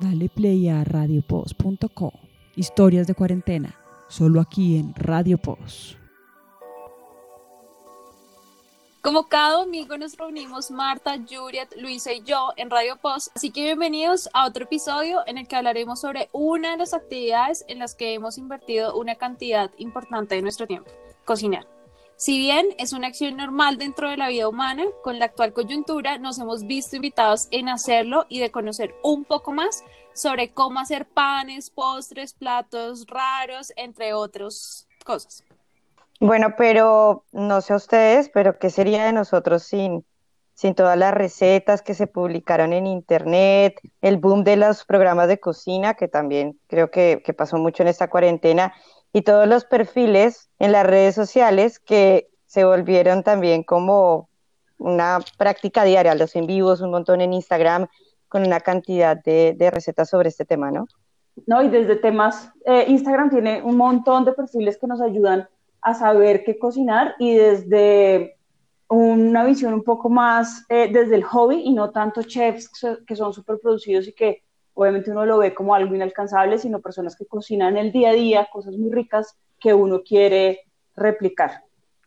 Dale play a radiopost.co. Historias de cuarentena, solo aquí en Radio Post. Como cada domingo nos reunimos Marta, Juliet, Luisa y yo en Radio Post, así que bienvenidos a otro episodio en el que hablaremos sobre una de las actividades en las que hemos invertido una cantidad importante de nuestro tiempo, cocinar. Si bien es una acción normal dentro de la vida humana, con la actual coyuntura nos hemos visto invitados en hacerlo y de conocer un poco más sobre cómo hacer panes, postres, platos raros, entre otras cosas. Bueno, pero no sé ustedes, pero ¿qué sería de nosotros sin, sin todas las recetas que se publicaron en internet, el boom de los programas de cocina, que también creo que, que pasó mucho en esta cuarentena, y todos los perfiles en las redes sociales que se volvieron también como una práctica diaria, los en vivos, un montón en Instagram, con una cantidad de, recetas sobre este tema, ¿no? No, y desde temas, eh, Instagram tiene un montón de perfiles que nos ayudan a saber qué cocinar y desde una visión un poco más eh, desde el hobby y no tanto chefs que son súper producidos y que obviamente uno lo ve como algo inalcanzable, sino personas que cocinan el día a día cosas muy ricas que uno quiere replicar.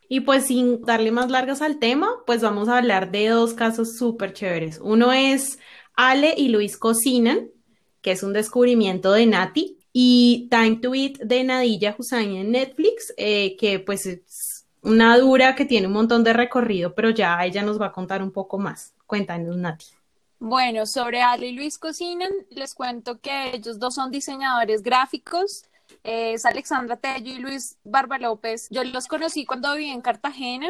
Y pues sin darle más largas al tema, pues vamos a hablar de dos casos súper chéveres. Uno es Ale y Luis Cocinan, que es un descubrimiento de Nati, y Time to Eat de Nadilla Hussain en Netflix, eh, que pues es una dura que tiene un montón de recorrido, pero ya ella nos va a contar un poco más. Cuéntanos, Nati. Bueno, sobre Ale y Luis Cocinan, les cuento que ellos dos son diseñadores gráficos. es Alexandra Tello y Luis Barba López. Yo los conocí cuando viví en Cartagena.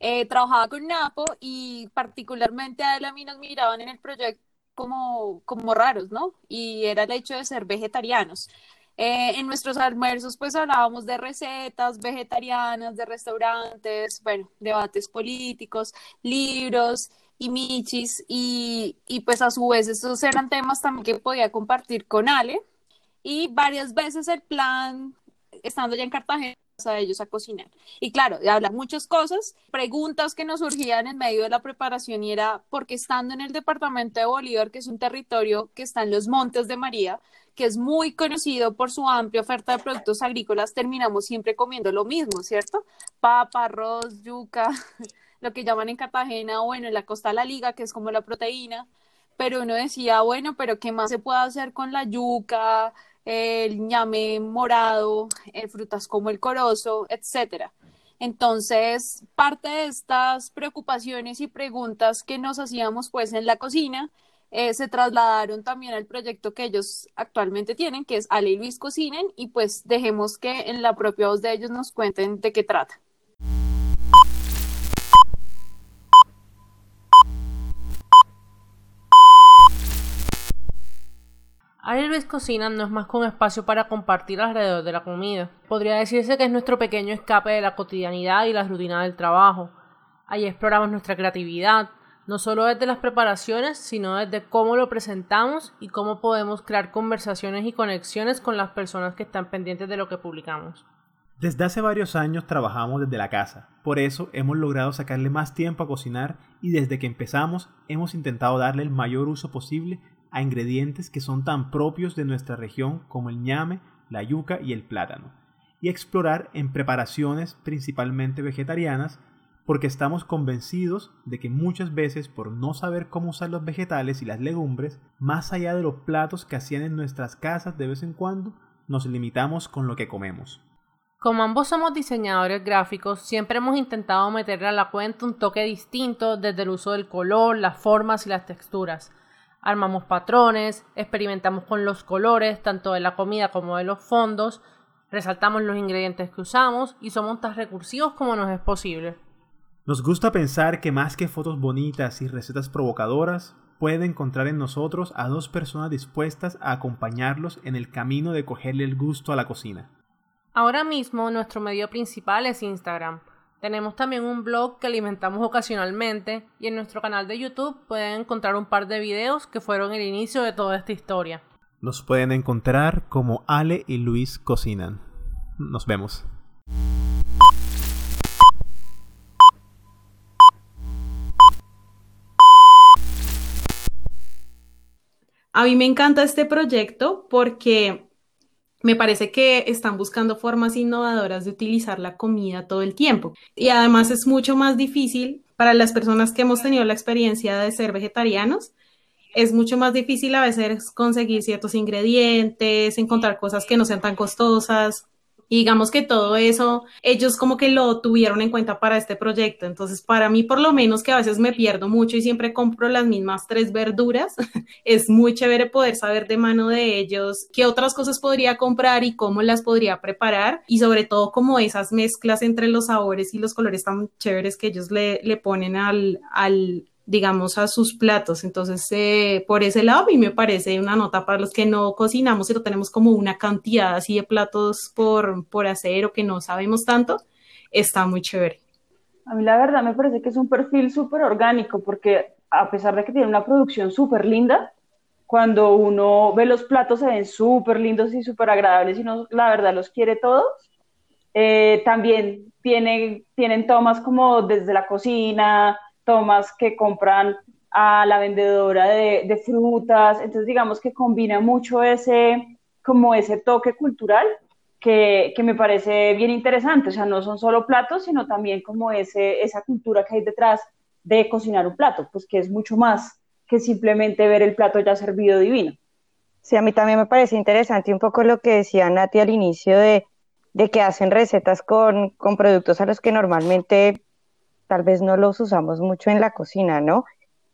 Eh, trabajaba con Napo y particularmente a él a mí nos miraban en el proyecto como, como raros, ¿no? Y era el hecho de ser vegetarianos. Eh, en nuestros almuerzos pues hablábamos de recetas vegetarianas, de restaurantes, bueno, debates políticos, libros y Michis, y, y pues a su vez estos eran temas también que podía compartir con Ale, y varias veces el plan, estando ya en Cartagena, a ellos a cocinar. Y claro, de hablar muchas cosas, preguntas que nos surgían en medio de la preparación y era porque estando en el departamento de Bolívar, que es un territorio que está en los Montes de María, que es muy conocido por su amplia oferta de productos agrícolas, terminamos siempre comiendo lo mismo, ¿cierto? Papa, arroz, yuca, lo que llaman en Cartagena, bueno, en la costa de la liga, que es como la proteína, pero uno decía, bueno, pero ¿qué más se puede hacer con la yuca, el ñame morado, eh, frutas como el corozo, etcétera? Entonces, parte de estas preocupaciones y preguntas que nos hacíamos pues en la cocina, eh, se trasladaron también al proyecto que ellos actualmente tienen, que es Ale y Luis Cocinen, y pues dejemos que en la propia voz de ellos nos cuenten de qué trata. Luis Cocina no es más que un espacio para compartir alrededor de la comida. Podría decirse que es nuestro pequeño escape de la cotidianidad y la rutina del trabajo. Ahí exploramos nuestra creatividad, no solo desde las preparaciones, sino desde cómo lo presentamos y cómo podemos crear conversaciones y conexiones con las personas que están pendientes de lo que publicamos. Desde hace varios años trabajamos desde la casa, por eso hemos logrado sacarle más tiempo a cocinar y desde que empezamos hemos intentado darle el mayor uso posible a ingredientes que son tan propios de nuestra región como el ñame, la yuca y el plátano, y explorar en preparaciones principalmente vegetarianas porque estamos convencidos de que muchas veces por no saber cómo usar los vegetales y las legumbres, más allá de los platos que hacían en nuestras casas de vez en cuando, nos limitamos con lo que comemos. Como ambos somos diseñadores gráficos, siempre hemos intentado meterle a la cuenta un toque distinto desde el uso del color, las formas y las texturas. Armamos patrones, experimentamos con los colores, tanto de la comida como de los fondos, resaltamos los ingredientes que usamos y somos tan recursivos como nos es posible. Nos gusta pensar que más que fotos bonitas y recetas provocadoras, puede encontrar en nosotros a dos personas dispuestas a acompañarlos en el camino de cogerle el gusto a la cocina. Ahora mismo nuestro medio principal es Instagram. Tenemos también un blog que alimentamos ocasionalmente y en nuestro canal de YouTube pueden encontrar un par de videos que fueron el inicio de toda esta historia. Nos pueden encontrar como Ale y Luis Cocinan. Nos vemos. A mí me encanta este proyecto porque me parece que están buscando formas innovadoras de utilizar la comida todo el tiempo. Y además es mucho más difícil para las personas que hemos tenido la experiencia de ser vegetarianos. Es mucho más difícil a veces conseguir ciertos ingredientes, encontrar cosas que no sean tan costosas. Y digamos que todo eso, ellos como que lo tuvieron en cuenta para este proyecto. Entonces, para mí, por lo menos que a veces me pierdo mucho y siempre compro las mismas tres verduras, es muy chévere poder saber de mano de ellos qué otras cosas podría comprar y cómo las podría preparar. Y sobre todo, como esas mezclas entre los sabores y los colores tan chéveres que ellos le, le ponen al, al, digamos, a sus platos. Entonces, eh, por ese lado, a mí me parece una nota para los que no cocinamos y no tenemos como una cantidad así de platos por, por hacer o que no sabemos tanto, está muy chévere. A mí la verdad me parece que es un perfil súper orgánico porque a pesar de que tiene una producción súper linda, cuando uno ve los platos se ven súper lindos y súper agradables y uno la verdad los quiere todos. Eh, también tiene, tienen tomas como desde la cocina, tomas que compran a la vendedora de, frutas, entonces digamos que combina mucho ese, como ese toque cultural que, que, me parece bien interesante, o sea, no son solo platos, sino también como ese, esa cultura que hay detrás de cocinar un plato, pues que es mucho más que simplemente ver el plato ya servido divino. Sí, a mí también me parece interesante un poco lo que decía Nati al inicio de, de que hacen recetas con, con productos a los que normalmente tal vez no los usamos mucho en la cocina, ¿no?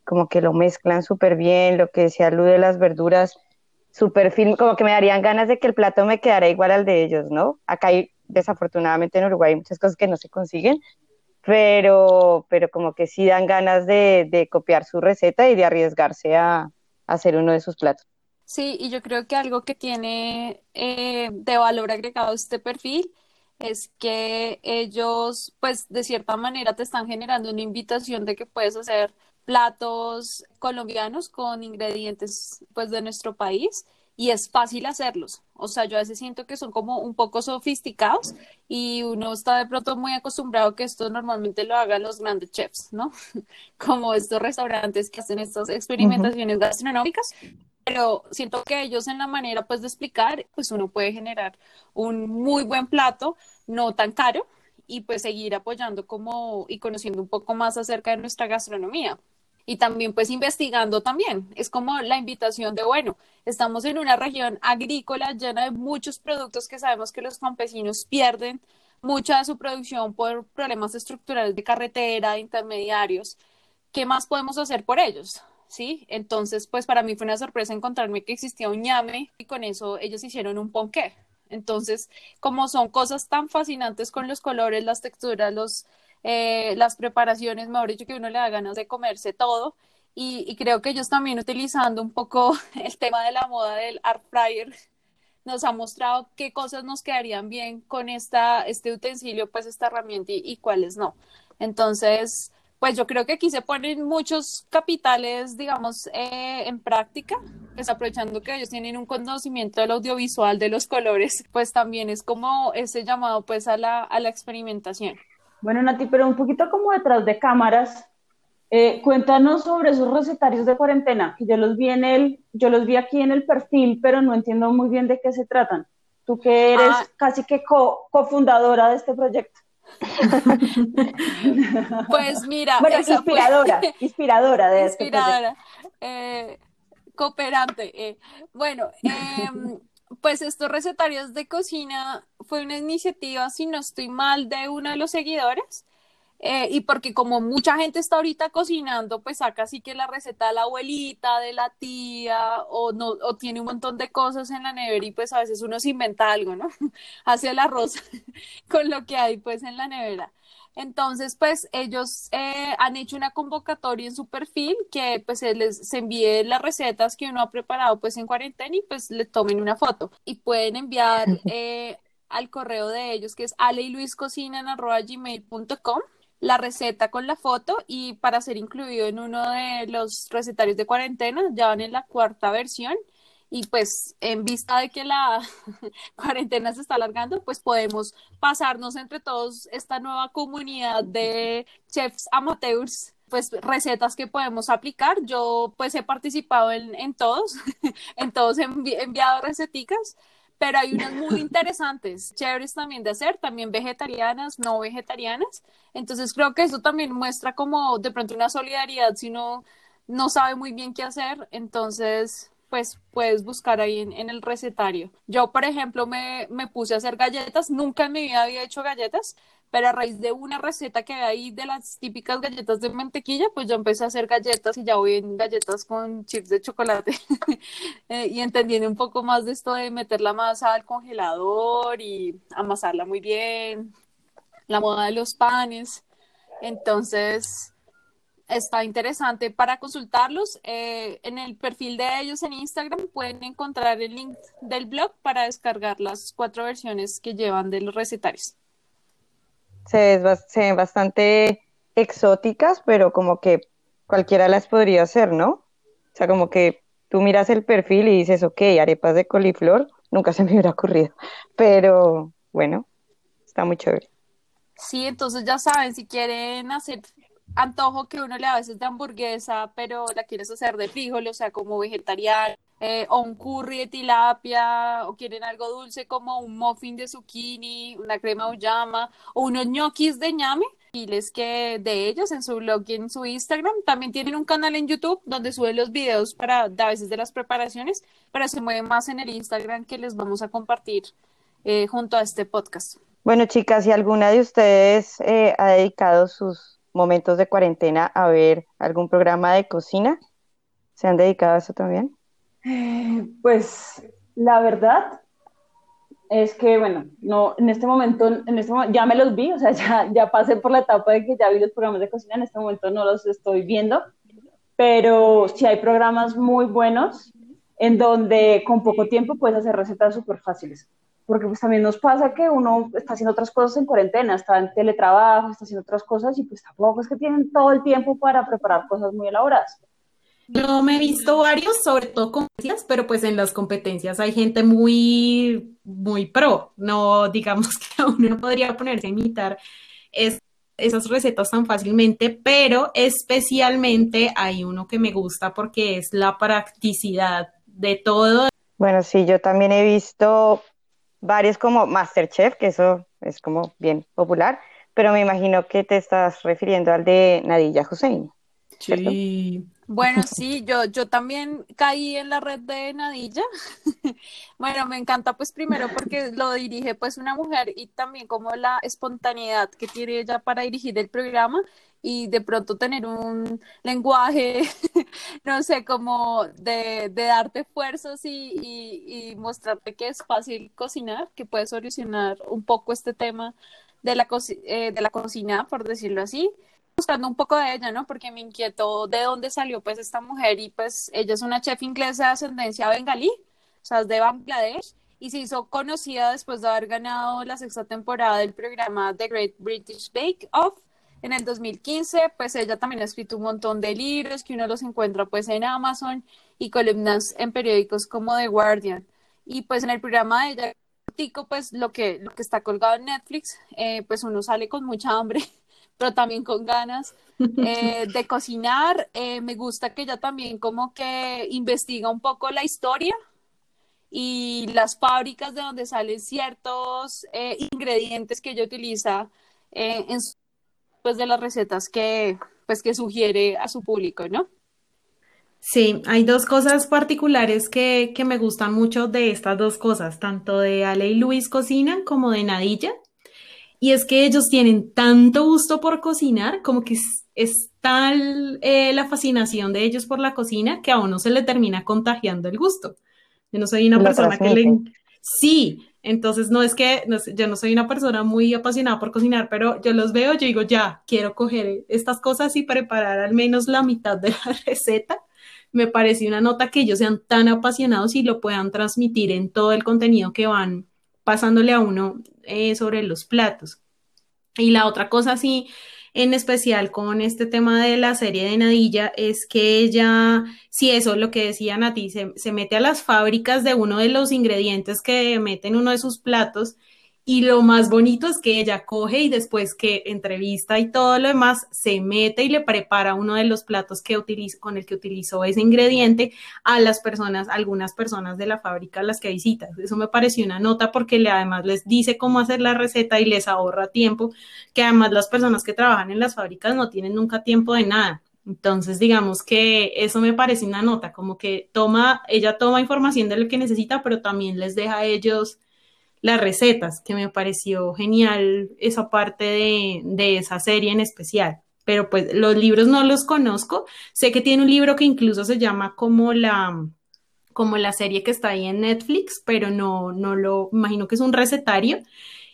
Como que lo mezclan súper bien, lo que decía Lu de las verduras, súper film, como que me darían ganas de que el plato me quedara igual al de ellos, ¿no? Acá hay, desafortunadamente en Uruguay, muchas cosas que no se consiguen, pero, pero como que sí dan ganas de, copiar su receta y de arriesgarse a, hacer uno de sus platos. Sí, y yo creo que algo que tiene eh, de valor agregado este perfil es que ellos, pues, de cierta manera te están generando una invitación de que puedes hacer platos colombianos con ingredientes, pues, de nuestro país y es fácil hacerlos. O sea, yo a veces siento que son como un poco sofisticados y uno está de pronto muy acostumbrado que esto normalmente lo hagan los grandes chefs, ¿no? Como estos restaurantes que hacen estas experimentaciones gastronómicas, pero siento que ellos en la manera pues de explicar, pues uno puede generar un muy buen plato, no tan caro, y pues seguir apoyando como y conociendo un poco más acerca de nuestra gastronomía. Y también pues investigando también. Es como la invitación de, bueno, estamos en una región agrícola llena de muchos productos que sabemos que los campesinos pierden mucha de su producción por problemas estructurales de carretera, de intermediarios. ¿Qué más podemos hacer por ellos? ¿sí? Entonces, pues para mí fue una sorpresa encontrarme que existía un ñame y con eso ellos hicieron un ponqué. Entonces, como son cosas tan fascinantes con los colores, las texturas, los, eh, las preparaciones, mejor dicho, que uno le da ganas de comerse todo. Y, creo que ellos también utilizando un poco el tema de la moda del art fryer nos ha mostrado qué cosas nos quedarían bien con esta, este utensilio, pues esta herramienta y cuáles no. Entonces, pues yo creo que aquí se ponen muchos capitales, digamos, eh, en práctica, pues aprovechando que ellos tienen un conocimiento del audiovisual, de los colores, pues también es como ese llamado pues a la, a la experimentación. Bueno, Nati, pero un poquito como detrás de cámaras, eh, cuéntanos sobre esos recetarios de cuarentena, que yo los vi en el, yo los vi aquí en el perfil, pero no entiendo muy bien de qué se tratan. Tú que eres ah. casi que cofundadora de este proyecto. pues mira, inspiradora, inspiradora de inspiradora, eh, cooperante. Eh. Bueno, em, pues estos recetarios de cocina fue una iniciativa, si no estoy mal, de uno de los seguidores eh, y porque como mucha gente está ahorita cocinando, pues saca así que la receta de la abuelita, de la tía, o no, o tiene un montón de cosas en la nevera y pues a veces uno se inventa algo, ¿no? Hace el arroz con lo que hay pues en la nevera. Entonces, pues ellos eh, han hecho una convocatoria en su perfil que pues se les se envíe las recetas que uno ha preparado pues en cuarentena y pues le tomen una foto y pueden enviar eh, al correo de ellos que es aleiluiscocinan.gmail.com la receta con la foto y para ser incluido en uno de los recetarios de cuarentena, ya van en la cuarta versión y pues en vista de que la cuarentena se está alargando, pues podemos pasarnos entre todos esta nueva comunidad de chefs amateurs pues recetas que podemos aplicar. Yo pues he participado en, todos, en todos he enviado receticas, pero hay unas muy interesantes, chéveres también de hacer, también vegetarianas, no vegetarianas. Entonces creo que eso también muestra como de pronto una solidaridad si uno no sabe muy bien qué hacer, entonces pues puedes buscar ahí en, el recetario. Yo, por ejemplo, me, puse a hacer galletas, nunca en mi vida había hecho galletas, pero a raíz de una receta que hay ahí de las típicas galletas de mantequilla, pues yo empecé a hacer galletas y ya voy en galletas con chips de chocolate eh, y entendiendo un poco más de esto de meter la masa al congelador y amasarla muy bien, la moda de los panes. Entonces, está interesante para consultarlos. Eh, en el perfil de ellos en Instagram pueden encontrar el link del blog para descargar las cuatro versiones que llevan de los recetarios. Se, ven bastante exóticas, pero como que cualquiera las podría hacer, ¿no? O sea, como que tú miras el perfil y dices, ok, arepas de coliflor, nunca se me hubiera ocurrido, pero bueno, está muy chévere. Sí, entonces ya saben, si quieren hacer antojo que uno le a veces de hamburguesa, pero la quieres hacer de frijol, o sea, como vegetariano, eh, o un curry de tilapia, o quieren algo dulce como un muffin de zucchini, una crema uyama, o unos ñoquis de ñame, y les que de ellos en su blog y en su Instagram. También tienen un canal en YouTube donde suben los videos para a veces de las preparaciones, pero se mueven más en el Instagram que les vamos a compartir eh, junto a este podcast. Bueno, chicas, si alguna de ustedes eh, ha dedicado sus momentos de cuarentena a ver algún programa de cocina? ¿Se han dedicado a eso también? Eh, pues la verdad es que, bueno, no, en este momento, en este ya me los vi, o sea, ya, ya pasé por la etapa de que ya vi los programas de cocina, en este momento no los estoy viendo, pero sí hay programas muy buenos en donde con poco tiempo puedes hacer recetas súper fáciles porque pues también nos pasa que uno está haciendo otras cosas en cuarentena, está en teletrabajo, está haciendo otras cosas y pues tampoco es que tienen todo el tiempo para preparar cosas muy elaboradas. Yo me he visto varios, sobre todo competencias, pero pues en las competencias hay gente muy, muy pro, no digamos que uno no podría ponerse a imitar esas recetas tan fácilmente, pero especialmente hay uno que me gusta porque es la practicidad de todo. Bueno, sí, yo también he visto varios como Masterchef, que eso es como bien popular, pero me imagino que te estás refiriendo al de Nadilla Hussein. Sí. Bueno, sí, yo, yo también caí en la red de Nadilla. bueno, me encanta pues primero porque lo dirige pues una mujer y también como la espontaneidad que tiene ella para dirigir el programa y de pronto tener un lenguaje, no sé, como de, darte fuerzas y, mostrarte que es fácil cocinar, que puedes solucionar un poco este tema de la, eh, de la cocina, por decirlo así buscando un poco de ella, ¿no? Porque me inquietó de dónde salió pues esta mujer y pues ella es una chef inglesa de ascendencia bengalí, o sea, es de Bangladesh y se hizo conocida después de haber ganado la sexta temporada del programa The Great British Bake Off en el 2015, pues ella también ha escrito un montón de libros que uno los encuentra pues en Amazon y columnas en periódicos como The Guardian. Y pues en el programa de ella, pues lo que, lo que está colgado en Netflix, eh, pues uno sale con mucha hambre, pero también con ganas eh, de cocinar. Eh, me gusta que ella también como que investiga un poco la historia y las fábricas de donde salen ciertos ingredientes que ella utiliza en su pues de las recetas que pues que sugiere a su público, ¿no? Sí, hay dos cosas particulares que, que me gustan mucho de estas dos cosas, tanto de Ale y Luis cocinan como de Nadilla. Y es que ellos tienen tanto gusto por cocinar, como que es, tal eh, la fascinación de ellos por la cocina que a uno se le termina contagiando el gusto. Yo no soy una persona que le... Sí, entonces, no es que yo no soy una persona muy apasionada por cocinar, pero yo los veo, yo digo, ya, quiero coger estas cosas y preparar al menos la mitad de la receta. Me parece una nota que ellos sean tan apasionados y lo puedan transmitir en todo el contenido que van pasándole a uno eh, sobre los platos. Y la otra cosa, sí, en especial con este tema de la serie de Nadilla es que ella, si eso, lo que decía Nati, se, se mete a las fábricas de uno de los ingredientes que mete en uno de sus platos Y lo más bonito es que ella coge y después que entrevista y todo lo demás, se mete y le prepara uno de los platos que utiliza, con el que utilizó ese ingrediente a las personas, algunas personas de la fábrica a las que visita. Eso me pareció una nota porque le, además les dice cómo hacer la receta y les ahorra tiempo, que además las personas que trabajan en las fábricas no tienen nunca tiempo de nada. Entonces, digamos que eso me parece una nota, como que toma, ella toma información de lo que necesita, pero también les deja a ellos las recetas, que me pareció genial esa parte de, esa serie en especial. Pero pues los libros no los conozco. Sé que tiene un libro que incluso se llama como la, como la serie que está ahí en Netflix, pero no, no lo imagino que es un recetario.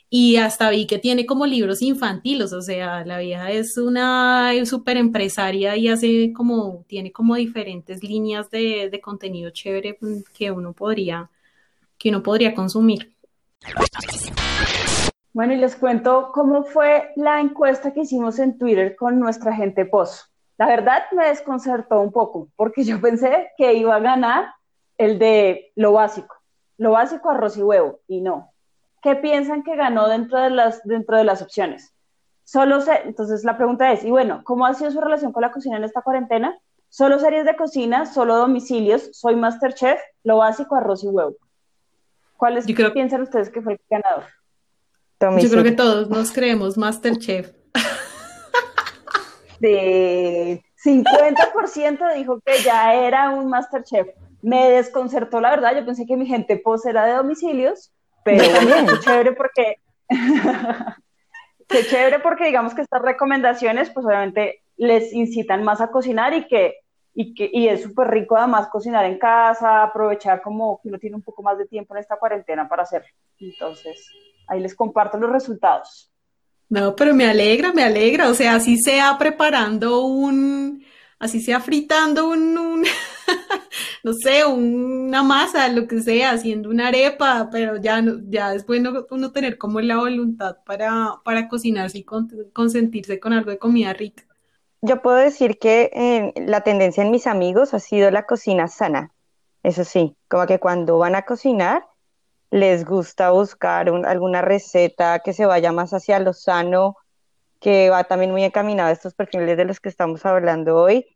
Y hasta vi que tiene como libros infantiles, o sea, la vieja es una súper empresaria y hace como, tiene como diferentes líneas de, de contenido chévere que uno podría, que uno podría consumir. Bueno, y les cuento cómo fue la encuesta que hicimos en Twitter con nuestra gente POS. La verdad me desconcertó un poco, porque yo pensé que iba a ganar el de lo básico, lo básico arroz y huevo, y no. ¿Qué piensan que ganó dentro de las, dentro de las opciones? Solo sé, entonces la pregunta es, y bueno, ¿cómo ha sido su relación con la cocina en esta cuarentena? Solo series de cocina, solo domicilios, soy Masterchef, lo básico arroz y huevo. ¿Cuáles piensan ustedes que fue el ganador? Yo creo que todos nos creemos Masterchef. De 50% dijo que ya era un Masterchef. Me desconcertó, la verdad. Yo pensé que mi gente pos era de domicilios, pero también qué chévere porque. qué chévere porque, digamos que estas recomendaciones, pues obviamente les incitan más a cocinar y que y, que, y es súper rico además cocinar en casa, aprovechar como que uno tiene un poco más de tiempo en esta cuarentena para hacerlo. Entonces, ahí les comparto los resultados. No, pero me alegra, me alegra, o sea, así sea preparando un, así sea fritando un, un no sé, una masa, lo que sea, haciendo una arepa, pero ya, ya después no, uno tener como la voluntad para, para cocinarse y consentirse con algo de comida rica yo puedo decir que eh, la tendencia en mis amigos ha sido la cocina sana. Eso sí, como que cuando van a cocinar les gusta buscar alguna receta que se vaya más hacia lo sano, que va también muy encaminado a estos perfiles de los que estamos hablando hoy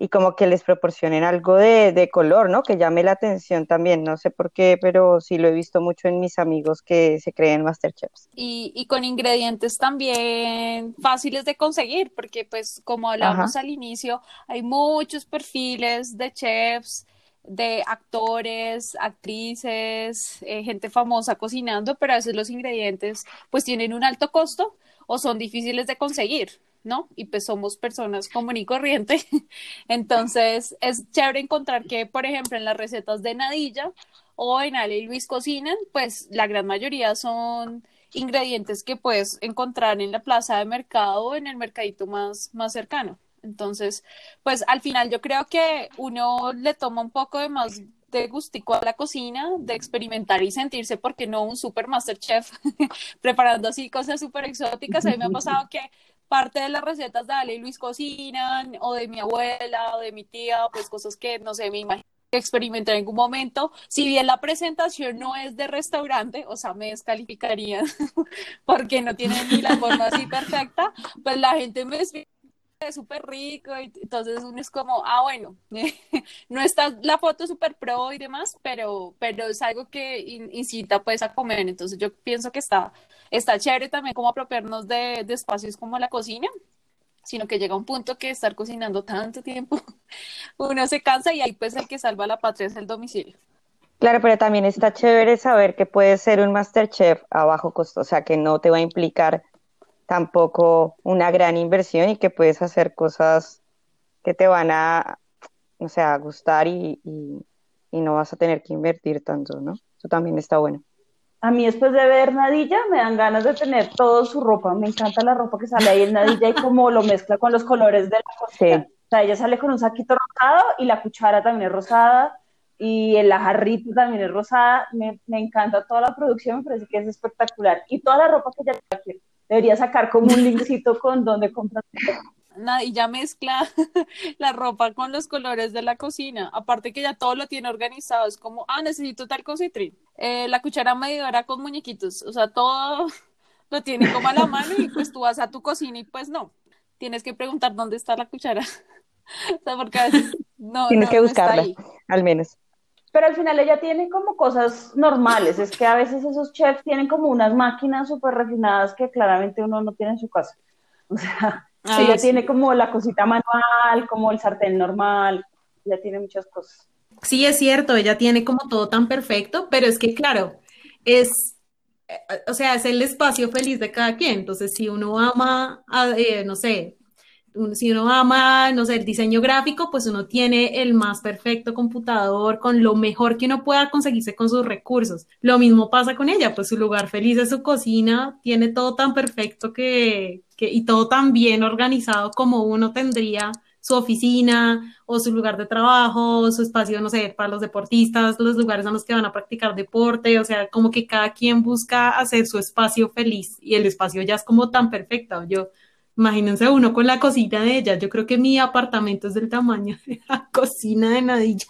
y como que les proporcionen algo de, color, ¿no? Que llame la atención también, no sé por qué, pero sí lo he visto mucho en mis amigos que se creen Masterchefs. Y, y con ingredientes también fáciles de conseguir, porque pues como hablábamos al inicio, hay muchos perfiles de chefs, de actores, actrices, eh, gente famosa cocinando, pero a veces los ingredientes pues tienen un alto costo o son difíciles de conseguir. ¿No? Y pues somos personas común y corriente. Entonces es chévere encontrar que, por ejemplo, en las recetas de Nadilla o en Ale y Luis Cocinan, pues la gran mayoría son ingredientes que puedes encontrar en la plaza de mercado o en el mercadito más, más cercano. Entonces, pues al final yo creo que uno le toma un poco de más de gustico a la cocina, de experimentar y sentirse, porque no un super master chef preparando así cosas súper exóticas. A mí me ha pasado que parte de las recetas de Ale y Luis cocinan, o de mi abuela, o de mi tía, pues cosas que, no sé, me imagino que experimenté en algún momento. Si bien la presentación no es de restaurante, o sea, me descalificarían porque no tienen ni la forma así perfecta, pues la gente me es súper rico, y entonces uno es como, ah, bueno, no está la foto súper pro y demás, pero, pero es algo que incita pues a comer, entonces yo pienso que está, está chévere también como apropiarnos de, de espacios como la cocina, sino que llega un punto que estar cocinando tanto tiempo, uno se cansa y ahí pues el que salva la patria es el domicilio. Claro, pero también está chévere saber que puede ser un Masterchef a bajo costo, o sea, que no te va a implicar tampoco una gran inversión y que puedes hacer cosas que te van a, o sea, gustar y, y, no vas a tener que invertir tanto, ¿no? Eso también está bueno. A mí después de ver Nadilla me dan ganas de tener toda su ropa. Me encanta la ropa que sale ahí en Nadilla y cómo lo mezcla con los colores de la cocina. O sea, ella sale con un saquito rosado y la cuchara también es rosada y el jarrita también es rosada. Me, me, encanta toda la producción, me parece que es espectacular. Y toda la ropa que ella quiere debería sacar como un linkcito con donde compras. Nadie ya mezcla la ropa con los colores de la cocina. Aparte que ya todo lo tiene organizado. Es como, ah, necesito tal cosa y eh, la cuchara medidora con muñequitos. O sea, todo lo tiene como a la mano y pues tú vas a tu cocina y pues no. Tienes que preguntar dónde está la cuchara. o sea, porque a veces no. Tienes que buscarla, al menos. Pero al final ella tiene como cosas normales, es que a veces esos chefs tienen como unas máquinas súper refinadas que claramente uno no tiene en su casa. O sea, ah, ella tiene como la cosita manual, como el sartén normal, ella tiene muchas cosas. Sí, es cierto, ella tiene como todo tan perfecto, pero es que claro, es, eh, o sea, es el espacio feliz de cada quien. Entonces, si uno ama, eh, no sé, si uno ama, no sé, el diseño gráfico, pues uno tiene el más perfecto computador con lo mejor que uno pueda conseguirse con sus recursos. Lo mismo pasa con ella, pues su lugar feliz es su cocina, tiene todo tan perfecto que, que y todo tan bien organizado como uno tendría su oficina o su lugar de trabajo, su espacio, no sé, para los deportistas, los lugares en los que van a practicar deporte, o sea, como que cada quien busca hacer su espacio feliz y el espacio ya es como tan perfecto. Yo Imagínense uno con la cocina de ella. Yo creo que mi apartamento es del tamaño de la cocina de Nadilla.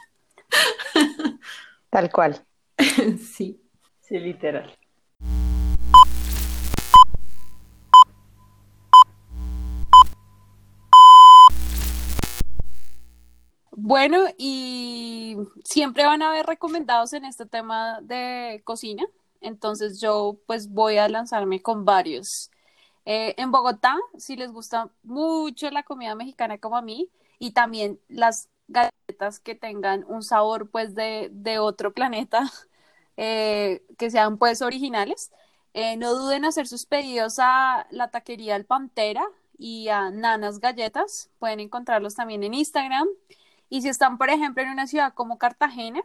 Tal cual. sí. Sí, literal. Bueno, y siempre van a haber recomendados en este tema de cocina, entonces yo pues voy a lanzarme con varios. Eh, en Bogotá, si les gusta mucho la comida mexicana como a mí, y también las galletas que tengan un sabor pues de, otro planeta, eh, que sean pues originales, eh, no duden en hacer sus pedidos a la taquería El Pantera y a Nanas Galletas. Pueden encontrarlos también en Instagram. Y si están, por ejemplo, en una ciudad como Cartagena,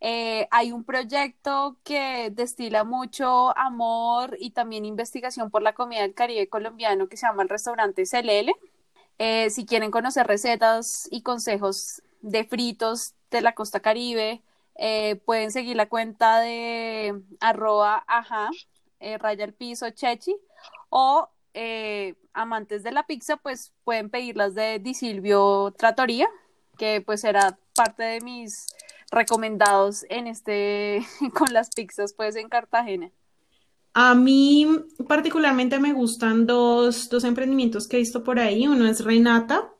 eh, hay un proyecto que destila mucho amor y también investigación por la comida del Caribe colombiano que se llama el restaurante Celele. Eh, si quieren conocer recetas y consejos de fritos de la costa caribe, eh, pueden seguir la cuenta de arroba ajá, raya el piso chechi o amantes de la pizza, pues pueden pedirlas de Di Silvio Trattoria, que pues será parte de mis recomendados en este, con las pizzas, pues en Cartagena? A mí particularmente me gustan dos, dos emprendimientos que he visto por ahí. Uno es Renata,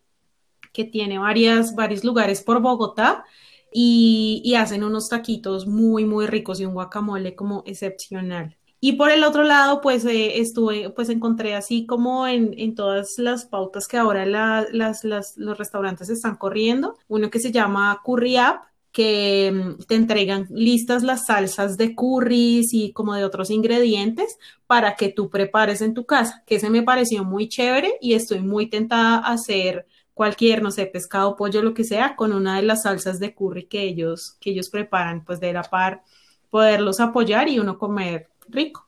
que tiene varias, varios lugares por Bogotá y, hacen unos taquitos muy, muy ricos y un guacamole como excepcional. Y por el otro lado, pues eh, estuve, pues encontré así como en, en todas las pautas que ahora las, las, los restaurantes están corriendo, uno que se llama Curry App, que mm, te entregan listas las salsas de curries y como de otros ingredientes para que tú prepares en tu casa, que ese me pareció muy chévere y estoy muy tentada a hacer cualquier, no sé, pescado, pollo, lo que sea, con una de las salsas de curry que ellos, que ellos preparan, pues de la par, poderlos apoyar y uno comer rico.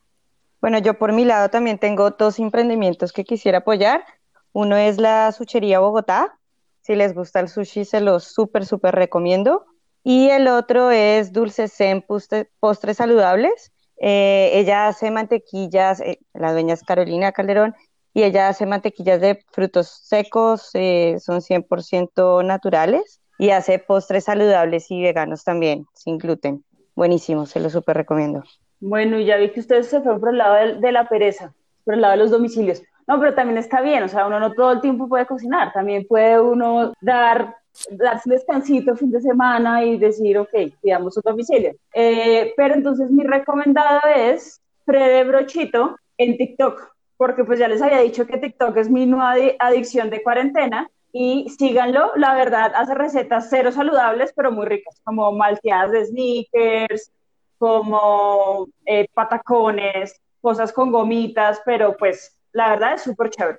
Bueno, yo por mi lado también tengo dos emprendimientos que quisiera apoyar. Uno es la Suchería Bogotá. Si les gusta el sushi, se los súper, súper recomiendo. Y el otro es Dulces Zen Postres Saludables. Eh, ella hace mantequillas, eh, la dueña es Carolina Calderón, y ella hace mantequillas de frutos secos, eh, son 100% naturales, y hace postres saludables y veganos también, sin gluten. Buenísimo, se lo súper recomiendo. Bueno, y ya vi que ustedes se fueron por el lado de, de la pereza, por el lado de los domicilios. No, pero también está bien, o sea, uno no todo el tiempo puede cocinar, también puede uno dar darse un descansito fin de semana y decir, ok, pidamos un domicilio. Eh, pero entonces mi recomendado es Frede Brochito en TikTok, porque pues ya les había dicho que TikTok es mi nueva adicción de cuarentena y síganlo, la verdad hace recetas cero saludables pero muy ricas, como malteadas de sneakers, como eh, patacones, cosas con gomitas, pero pues la verdad es súper chévere.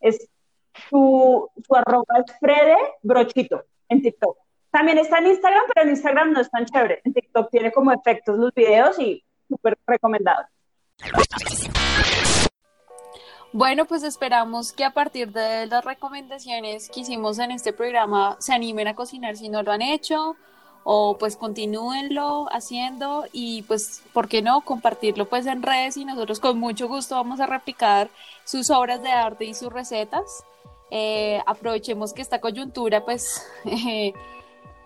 Es su, su arroba es Frede Brochito en TikTok. También está en Instagram, pero en Instagram no es tan chévere. En TikTok tiene como efectos los videos y súper recomendado. Bueno, pues esperamos que a partir de las recomendaciones que hicimos en este programa se animen a cocinar si no lo han hecho o pues continúenlo haciendo y pues, ¿por qué no? Compartirlo pues en redes y nosotros con mucho gusto vamos a replicar sus obras de arte y sus recetas. Eh, aprovechemos que esta coyuntura, pues, eh,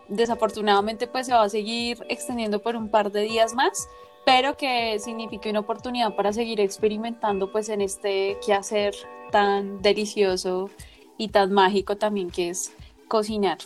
desafortunadamente, pues se va a seguir extendiendo por un par de días más, pero que signifique una oportunidad para seguir experimentando, pues, en este quehacer tan delicioso y tan mágico también que es cocinar.